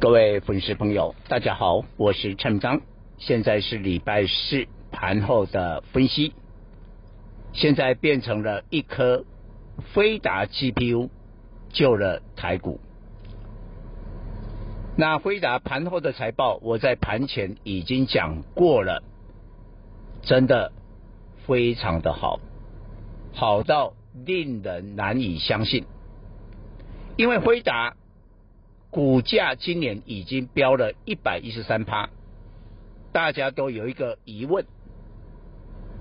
各位粉丝朋友，大家好，我是陈章，现在是礼拜四盘后的分析。现在变成了一颗飞达 GPU 救了台股。那飞达盘后的财报，我在盘前已经讲过了，真的非常的好，好到令人难以相信，因为飞达。股价今年已经飙了一百一十三趴，大家都有一个疑问：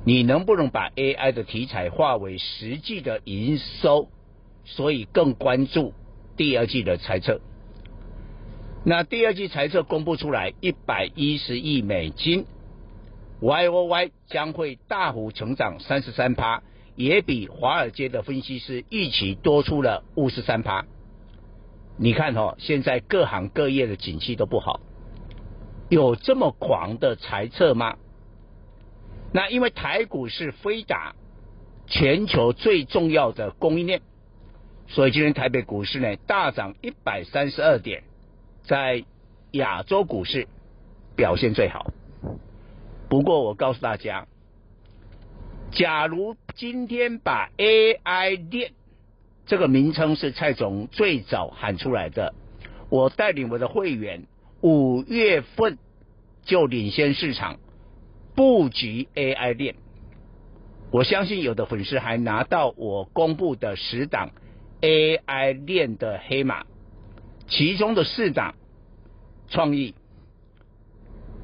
你能不能把 AI 的题材化为实际的营收？所以更关注第二季的财测。那第二季财测公布出来，一百一十亿美金，YOY 将会大幅成长三十三趴，也比华尔街的分析师预期多出了五十三趴。你看哦，现在各行各业的景气都不好，有这么狂的猜测吗？那因为台股是飞达全球最重要的供应链，所以今天台北股市呢大涨一百三十二点，在亚洲股市表现最好。不过我告诉大家，假如今天把 AI 链这个名称是蔡总最早喊出来的。我带领我的会员五月份就领先市场布局 AI 链。我相信有的粉丝还拿到我公布的十档 AI 链的黑马，其中的四档创意、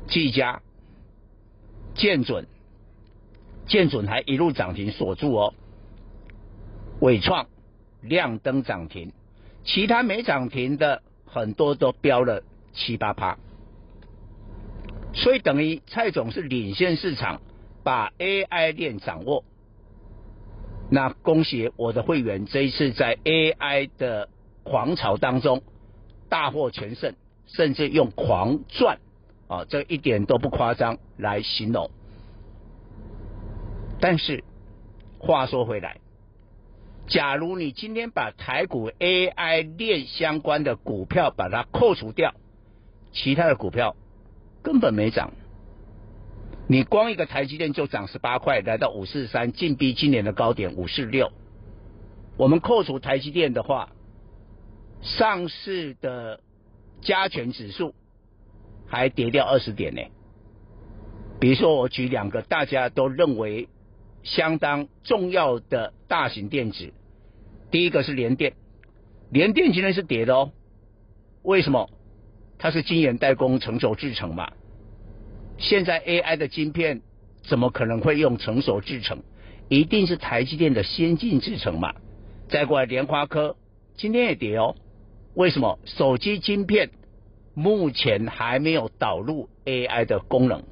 技嘉、建准、建准还一路涨停锁住哦，伟创。亮灯涨停，其他没涨停的很多都飙了七八趴，所以等于蔡总是领先市场，把 AI 链掌握。那恭喜我的会员，这一次在 AI 的狂潮当中大获全胜，甚至用狂赚啊，这一点都不夸张来形容。但是话说回来。假如你今天把台股 AI 链相关的股票把它扣除掉，其他的股票根本没涨。你光一个台积电就涨十八块，来到五四三，近逼今年的高点五四六。我们扣除台积电的话，上市的加权指数还跌掉二十点呢。比如说，我举两个大家都认为。相当重要的大型电子，第一个是联电，联电今天是跌的哦。为什么？它是晶圆代工成熟制程嘛。现在 AI 的晶片怎么可能会用成熟制程？一定是台积电的先进制程嘛。再过来联发科今天也跌哦。为什么？手机晶片目前还没有导入 AI 的功能。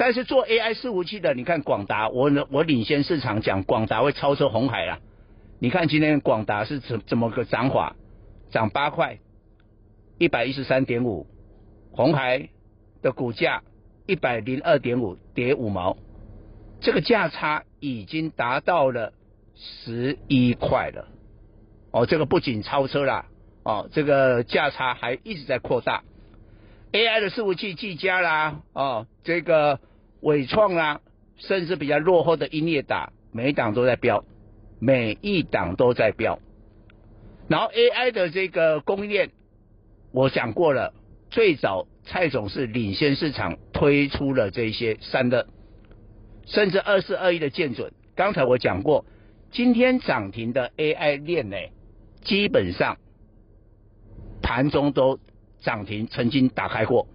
但是做 AI 伺服器的，你看广达，我我领先市场讲广达会超车红海啦。你看今天广达是怎怎么个涨法？涨八块，一百一十三点五。红海的股价一百零二点五，跌五毛，这个价差已经达到了十一块了。哦，这个不仅超车啦，哦，这个价差还一直在扩大。AI 的伺服器技嘉啦，哦，这个。伟创啊，甚至比较落后的英业达，每一档都在飙，每一档都在飙。然后 AI 的这个供应链，我讲过了，最早蔡总是领先市场推出了这些三的，甚至二四二一的建准。刚才我讲过，今天涨停的 AI 链呢，基本上盘中都涨停，曾经打开过，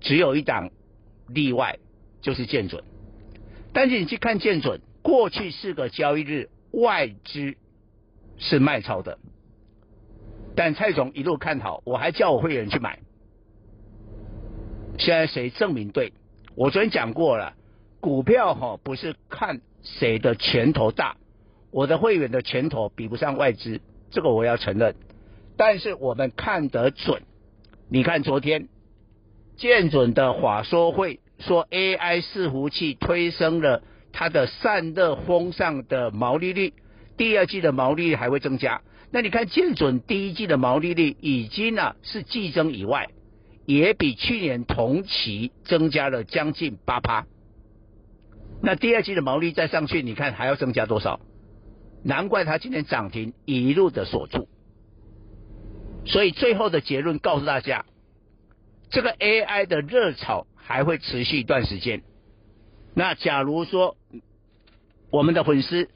只有一档例外。就是见准，但是你去看见准，过去四个交易日外资是卖超的，但蔡总一路看好，我还叫我会员去买，现在谁证明对？我昨天讲过了，股票哈不是看谁的拳头大，我的会员的拳头比不上外资，这个我要承认。但是我们看得准，你看昨天建准的法说会说 AI 伺服器推升了它的散热风扇的毛利率，第二季的毛利率还会增加。那你看建准第一季的毛利率已经呢、是季增以外。也比去年同期增加了将近八趴，那第二季的毛利再上去，你看还要增加多少？难怪它今天涨停一路的锁住。所以最后的结论告诉大家，这个 AI 的热潮还会持续一段时间。那假如说我们的粉丝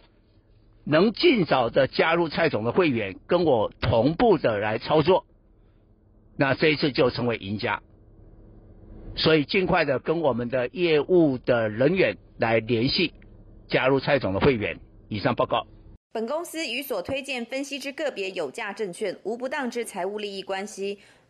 能尽早的加入蔡总的会员，跟我同步的来操作。那这一次就成为赢家，所以尽快的跟我们的业务的人员来联系，加入蔡总的会员。以上报告。本公司与所推荐分析之个别有价证券无不当之财务利益关系。